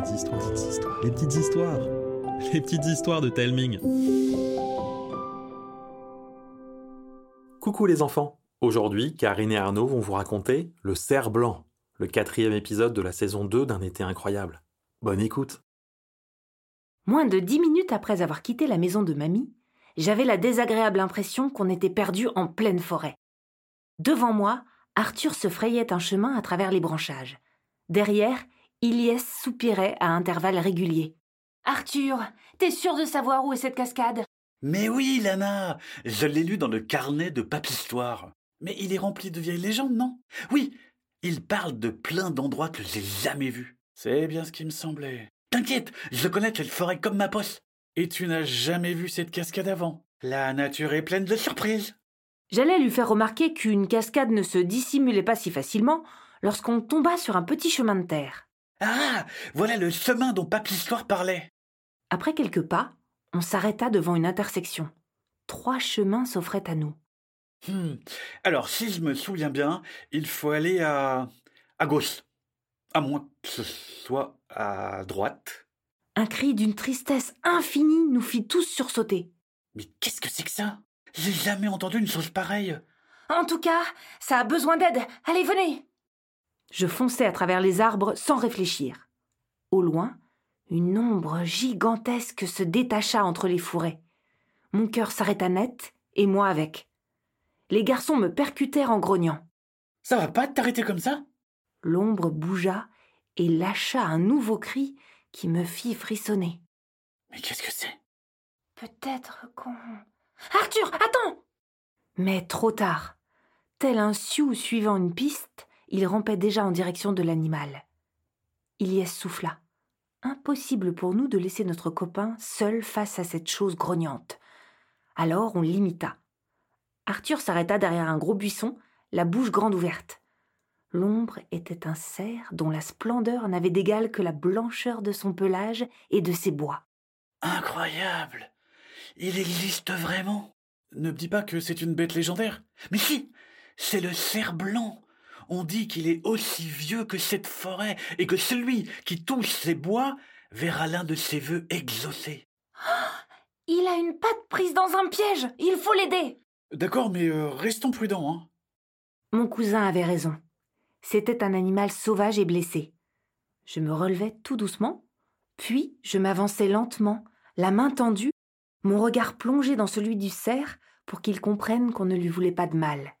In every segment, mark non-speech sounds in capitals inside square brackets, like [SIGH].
petites histoires, les petites histoires, les petites histoires de Telming. Coucou les enfants. Aujourd'hui, Karine et Arnaud vont vous raconter Le cerf blanc, le quatrième épisode de la saison 2 d'un été incroyable. Bonne écoute. Moins de dix minutes après avoir quitté la maison de mamie, j'avais la désagréable impression qu'on était perdu en pleine forêt. Devant moi, Arthur se frayait un chemin à travers les branchages. Derrière, Ilyes soupirait à intervalles réguliers. Arthur, t'es sûr de savoir où est cette cascade? Mais oui, Lana Je l'ai lu dans le carnet de Papistoire. Mais il est rempli de vieilles légendes, non? Oui, il parle de plein d'endroits que j'ai jamais vus. C'est bien ce qui me semblait. T'inquiète, je connais cette forêt comme ma poste. Et tu n'as jamais vu cette cascade avant? La nature est pleine de surprises. J'allais lui faire remarquer qu'une cascade ne se dissimulait pas si facilement lorsqu'on tomba sur un petit chemin de terre. Ah Voilà le chemin dont Papistoire parlait. Après quelques pas, on s'arrêta devant une intersection. Trois chemins s'offraient à nous. Hmm. Alors, si je me souviens bien, il faut aller à. à gauche. À moins que ce soit à droite. Un cri d'une tristesse infinie nous fit tous sursauter. Mais qu'est-ce que c'est que ça? J'ai jamais entendu une chose pareille. En tout cas, ça a besoin d'aide. Allez, venez Je fonçai à travers les arbres sans réfléchir. Au loin, une ombre gigantesque se détacha entre les fourrés. Mon cœur s'arrêta net, et moi avec. Les garçons me percutèrent en grognant. Ça va pas de t'arrêter comme ça? L'ombre bougea et lâcha un nouveau cri qui me fit frissonner. Mais qu'est-ce que c'est? Peut-être qu'on. Arthur, attends Mais trop tard. Tel un sioux suivant une piste, il rampait déjà en direction de l'animal. Ilyes souffla. Impossible pour nous de laisser notre copain seul face à cette chose grognante. Alors on l'imita. Arthur s'arrêta derrière un gros buisson, la bouche grande ouverte. L'ombre était un cerf dont la splendeur n'avait d'égal que la blancheur de son pelage et de ses bois. Incroyable Il existe vraiment Ne me dis pas que c'est une bête légendaire. Mais si C'est le cerf blanc On dit qu'il est aussi vieux que cette forêt et que celui qui touche ces bois verra l'un de ses vœux exaucés. [GASPS] Il a une patte prise dans un piège Il faut l'aider D'accord, mais euh, restons prudents, hein. Mon cousin avait raison. C'était un animal sauvage et blessé. Je me relevai tout doucement, puis je m'avançai lentement, la main tendue, mon regard plongé dans celui du cerf pour qu'il comprenne qu'on ne lui voulait pas de mal.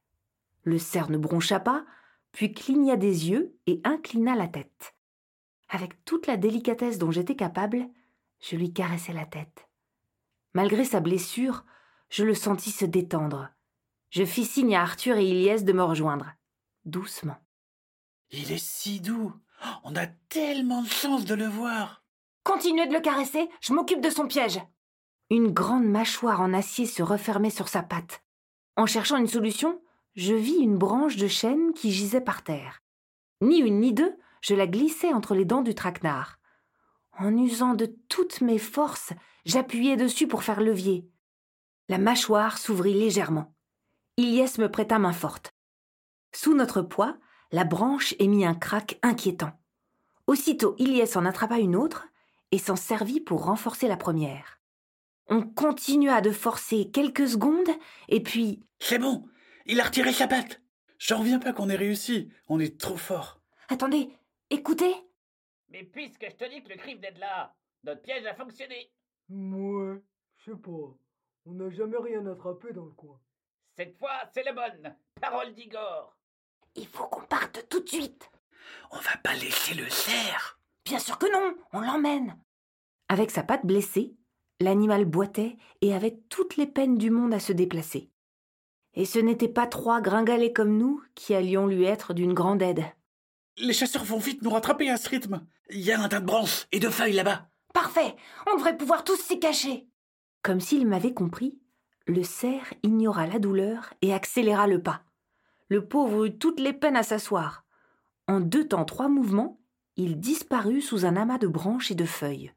Le cerf ne broncha pas, puis cligna des yeux et inclina la tête. Avec toute la délicatesse dont j'étais capable, je lui caressai la tête. Malgré sa blessure, je le sentis se détendre. Je fis signe à Arthur et Ilyes de me rejoindre. Doucement. Il est si doux On a tellement de chance de le voir Continuez de le caresser, je m'occupe de son piège. Une grande mâchoire en acier se refermait sur sa patte. En cherchant une solution, je vis une branche de chêne qui gisait par terre. Ni une ni deux, je la glissai entre les dents du traquenard. En usant de toutes mes forces, j'appuyai dessus pour faire levier. La mâchoire s'ouvrit légèrement. Ilyes me prêta main forte. Sous notre poids, la branche émit un craque inquiétant. Aussitôt, Ilyes en attrapa une autre et s'en servit pour renforcer la première. On continua de forcer quelques secondes et puis. C'est bon Il a retiré sa patte J'en reviens pas qu'on ait réussi, on est trop fort. Attendez, écoutez Mais puisque je te dis que le griffe d'être là, notre piège a fonctionné. Ouais, je sais pas. On n'a jamais rien attrapé dans le coin. Cette fois, c'est la bonne. Parole d'Igor. Il faut qu'on parte tout de suite. On va pas laisser le cerf Bien sûr que non, on l'emmène. Avec sa patte blessée, l'animal boitait et avait toutes les peines du monde à se déplacer. Et ce n'étaient pas trois gringalets comme nous qui allions lui être d'une grande aide. Les chasseurs vont vite nous rattraper à ce rythme. Il y a un tas de branches et de feuilles là-bas. Parfait, on devrait pouvoir tous s'y cacher. Comme s'il m'avait compris, le cerf ignora la douleur et accéléra le pas. Le pauvre eut toutes les peines à s'asseoir. En deux temps trois mouvements, il disparut sous un amas de branches et de feuilles.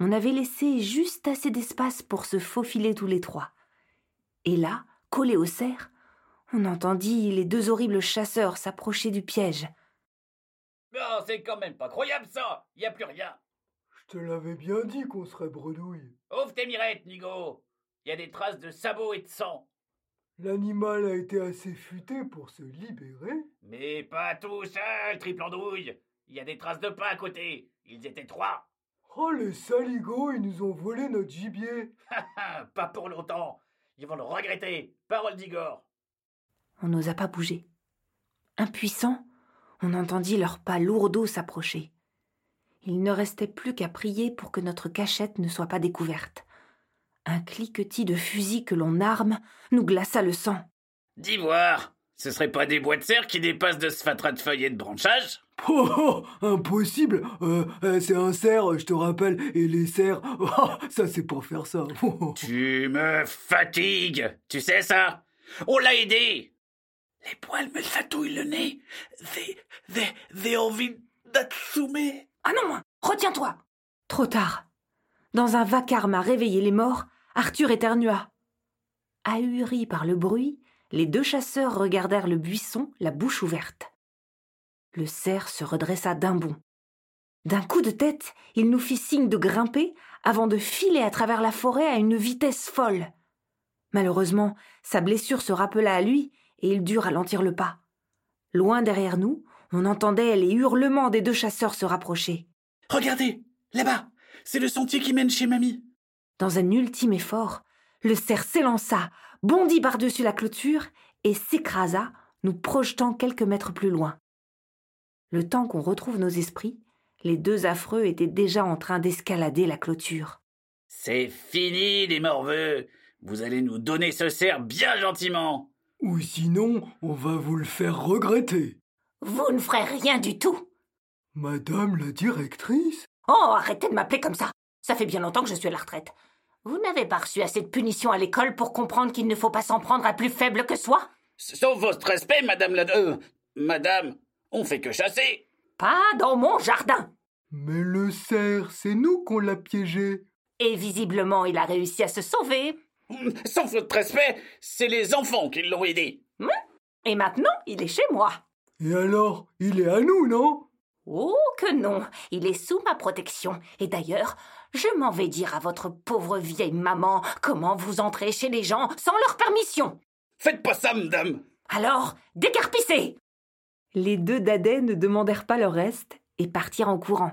On avait laissé juste assez d'espace pour se faufiler tous les trois. Et là, collé au cerf, on entendit les deux horribles chasseurs s'approcher du piège. Oh, c'est quand même pas croyable ça Y a plus rien Je te l'avais bien dit qu'on serait bredouille. Ouvre tes mirettes, Nigo Y a des traces de sabots et de sang L'animal a été assez futé pour se libérer. Mais pas tout seul, triple andouille Il y a des traces de pain à côté Ils étaient trois Oh, les saligots, ils nous ont volé notre gibier. [LAUGHS] Pas pour longtemps Ils vont le regretter Parole d'Igor On n'osa pas bouger. Impuissant, on entendit leurs pas lourdeaux s'approcher. Il ne restait plus qu'à prier pour que notre cachette ne soit pas découverte. Un cliquetis de fusil que l'on arme nous glaça le sang. Dis voir Ce serait pas des bois de serre qui dépassent de ce fatras de feuillets de branchage [LAUGHS] Oh, oh, impossible euh, euh, C'est un cerf, je te rappelle, et les cerfs, [LAUGHS] oh, ça c'est pour faire ça. [LAUGHS] Tu me fatigues Tu sais ça? On l'a aidé Les poils me chatouillent le nez. They, they, they envie d'Atsume. Ah non, retiens-toi Trop tard. Dans un vacarme à réveiller les morts, Arthur éternua. Ahuris par le bruit, les deux chasseurs regardèrent le buisson, la bouche ouverte. Le cerf se redressa d'un bond. D'un coup de tête, il nous fit signe de grimper avant de filer à travers la forêt à une vitesse folle. Malheureusement, sa blessure se rappela à lui et il dut ralentir le pas. Loin derrière nous, on entendait les hurlements des deux chasseurs se rapprocher. Regardez, là-bas, c'est le sentier qui mène chez mamie. Dans un ultime effort, le cerf s'élança, bondit par-dessus la clôture et s'écrasa, nous projetant quelques mètres plus loin. Le temps qu'on retrouve nos esprits, les deux affreux étaient déjà en train d'escalader la clôture. C'est fini, les morveux Vous allez nous donner ce cerf bien gentiment Ou sinon, on va vous le faire regretter. Vous ne ferez rien du tout. Madame la directrice Oh, arrêtez de m'appeler comme ça. Ça fait bien longtemps que je suis à la retraite. Vous n'avez pas reçu assez de punitions à l'école pour comprendre qu'il ne faut pas s'en prendre à plus faible que soi? Sauf votre respect, madame la... Euh, madame, on fait que chasser Pas dans mon jardin Mais le cerf, c'est nous qu'on l'a piégé. Et visiblement, il a réussi à se sauver. Sans votre respect, c'est les enfants qui l'ont aidé. Et maintenant, il est chez moi. Et alors, il est à nous, non? Oh que non, il est sous ma protection. Et d'ailleurs, je m'en vais dire à votre pauvre vieille maman comment vous entrez chez les gens sans leur permission. Faites pas ça, madame Alors, décarpissez Les deux dadais ne demandèrent pas leur reste et partirent en courant.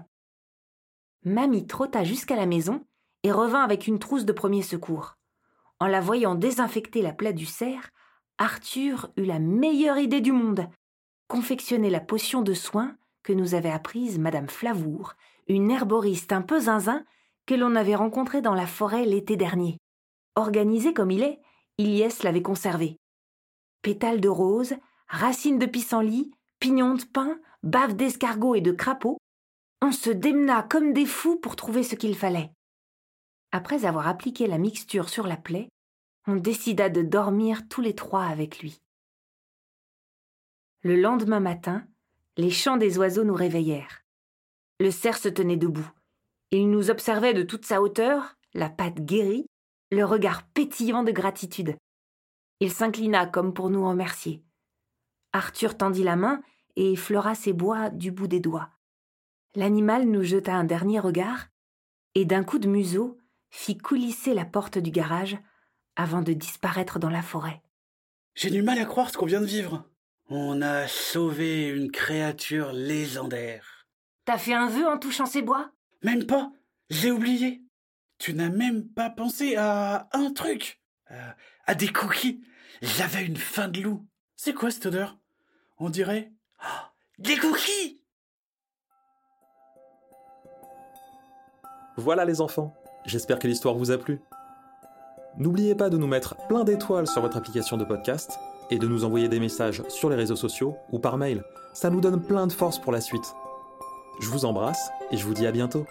Mamie trotta jusqu'à la maison et revint avec une trousse de premier secours. En la voyant désinfecter la plaie du cerf, Arthur eut la meilleure idée du monde. Confectionner la potion de soin que nous avait apprise Madame Flavour, une herboriste un peu zinzin que l'on avait rencontrée dans la forêt l'été dernier. Organisé comme il est, Ilyes l'avait conservé. Pétales de rose, racines de pissenlit, pignons de pin, baves d'escargot et de crapaud, on se démena comme des fous pour trouver ce qu'il fallait. Après avoir appliqué la mixture sur la plaie, on décida de dormir tous les trois avec lui. Le lendemain matin, les chants des oiseaux nous réveillèrent. Le cerf se tenait debout. Il nous observait de toute sa hauteur, la patte guérie, le regard pétillant de gratitude. Il s'inclina comme pour nous remercier. Arthur tendit la main et effleura ses bois du bout des doigts. L'animal nous jeta un dernier regard et d'un coup de museau fit coulisser la porte du garage avant de disparaître dans la forêt. J'ai du mal à croire ce qu'on vient de vivre. On a sauvé une créature légendaire. T'as fait un vœu en touchant ces bois? Même pas. J'ai oublié. Tu n'as même pas pensé à un truc. À des cookies. J'avais une faim de loup. C'est quoi cette odeur? On dirait... Oh, des cookies Voilà les enfants, j'espère que l'histoire vous a plu. N'oubliez pas de nous mettre plein d'étoiles sur votre application de podcast et de nous envoyer des messages sur les réseaux sociaux ou par mail. Ça nous donne plein de force pour la suite. Je vous embrasse et je vous dis à bientôt.